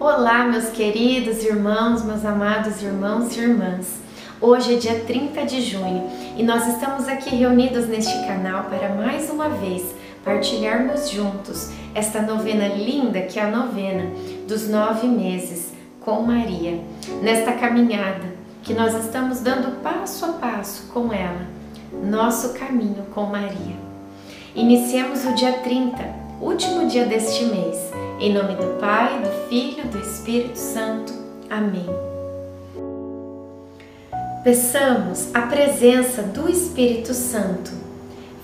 Olá, meus queridos irmãos, meus amados irmãos e irmãs. Hoje é dia 30 de junho e nós estamos aqui reunidos neste canal para mais uma vez partilharmos juntos esta novena linda que é a novena dos nove meses com Maria. Nesta caminhada que nós estamos dando passo a passo com ela, nosso caminho com Maria. Iniciemos o dia 30, último dia deste mês. Em nome do Pai, do Filho, do Espírito Santo. Amém. Peçamos a presença do Espírito Santo.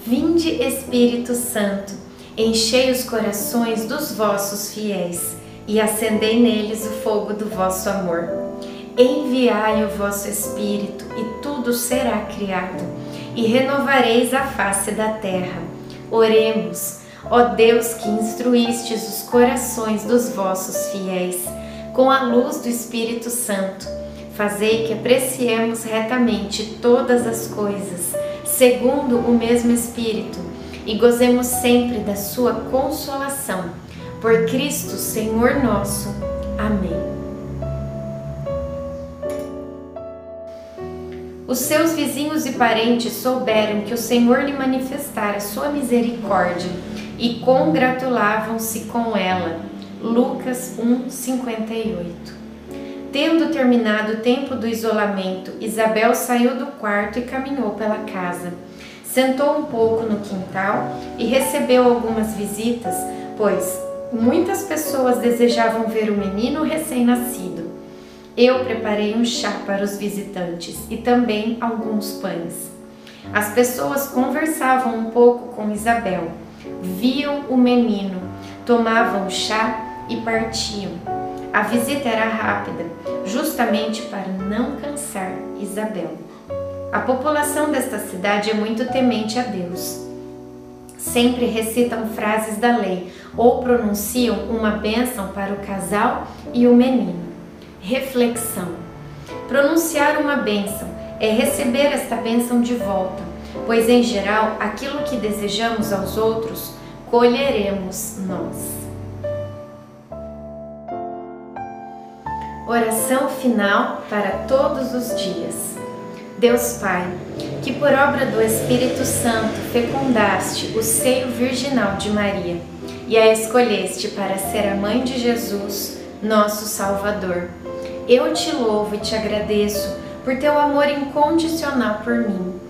Vinde, Espírito Santo, enchei os corações dos vossos fiéis e acendei neles o fogo do vosso amor. Enviai o vosso Espírito e tudo será criado, e renovareis a face da terra. Oremos. Ó Deus que instruístes os corações dos vossos fiéis com a luz do Espírito Santo, fazei que apreciemos retamente todas as coisas, segundo o mesmo Espírito, e gozemos sempre da sua consolação. Por Cristo, Senhor nosso. Amém. Os seus vizinhos e parentes souberam que o Senhor lhe manifestara sua misericórdia e congratulavam-se com ela. Lucas 1:58. Tendo terminado o tempo do isolamento, Isabel saiu do quarto e caminhou pela casa. Sentou um pouco no quintal e recebeu algumas visitas, pois muitas pessoas desejavam ver o menino recém-nascido. Eu preparei um chá para os visitantes e também alguns pães. As pessoas conversavam um pouco com Isabel viam o menino, tomavam chá e partiam. A visita era rápida, justamente para não cansar Isabel. A população desta cidade é muito temente a Deus. Sempre recitam frases da lei ou pronunciam uma bênção para o casal e o menino. Reflexão: pronunciar uma bênção é receber esta bênção de volta pois em geral aquilo que desejamos aos outros colheremos nós. Oração final para todos os dias. Deus Pai, que por obra do Espírito Santo fecundaste o seio virginal de Maria e a escolheste para ser a mãe de Jesus, nosso Salvador. Eu te louvo e te agradeço por teu amor incondicional por mim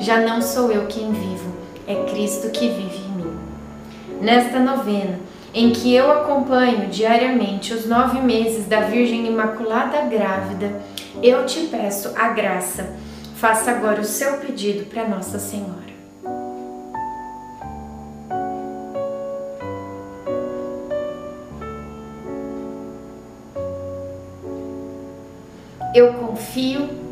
Já não sou eu quem vivo, é Cristo que vive em mim. Nesta novena, em que eu acompanho diariamente os nove meses da Virgem Imaculada Grávida, eu te peço a graça. Faça agora o seu pedido para Nossa Senhora. Eu confio,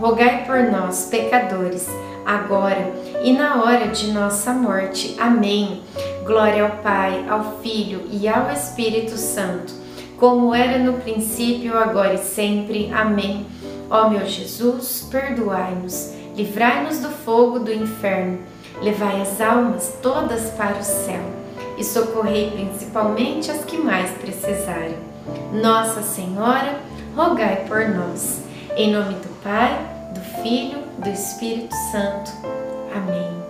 rogai por nós, pecadores, agora e na hora de nossa morte. Amém. Glória ao Pai, ao Filho e ao Espírito Santo, como era no princípio, agora e sempre. Amém. Ó meu Jesus, perdoai-nos, livrai-nos do fogo do inferno, levai as almas todas para o céu e socorrei principalmente as que mais precisarem. Nossa Senhora, rogai por nós. Em nome do Pai, do Filho, do Espírito Santo. Amém.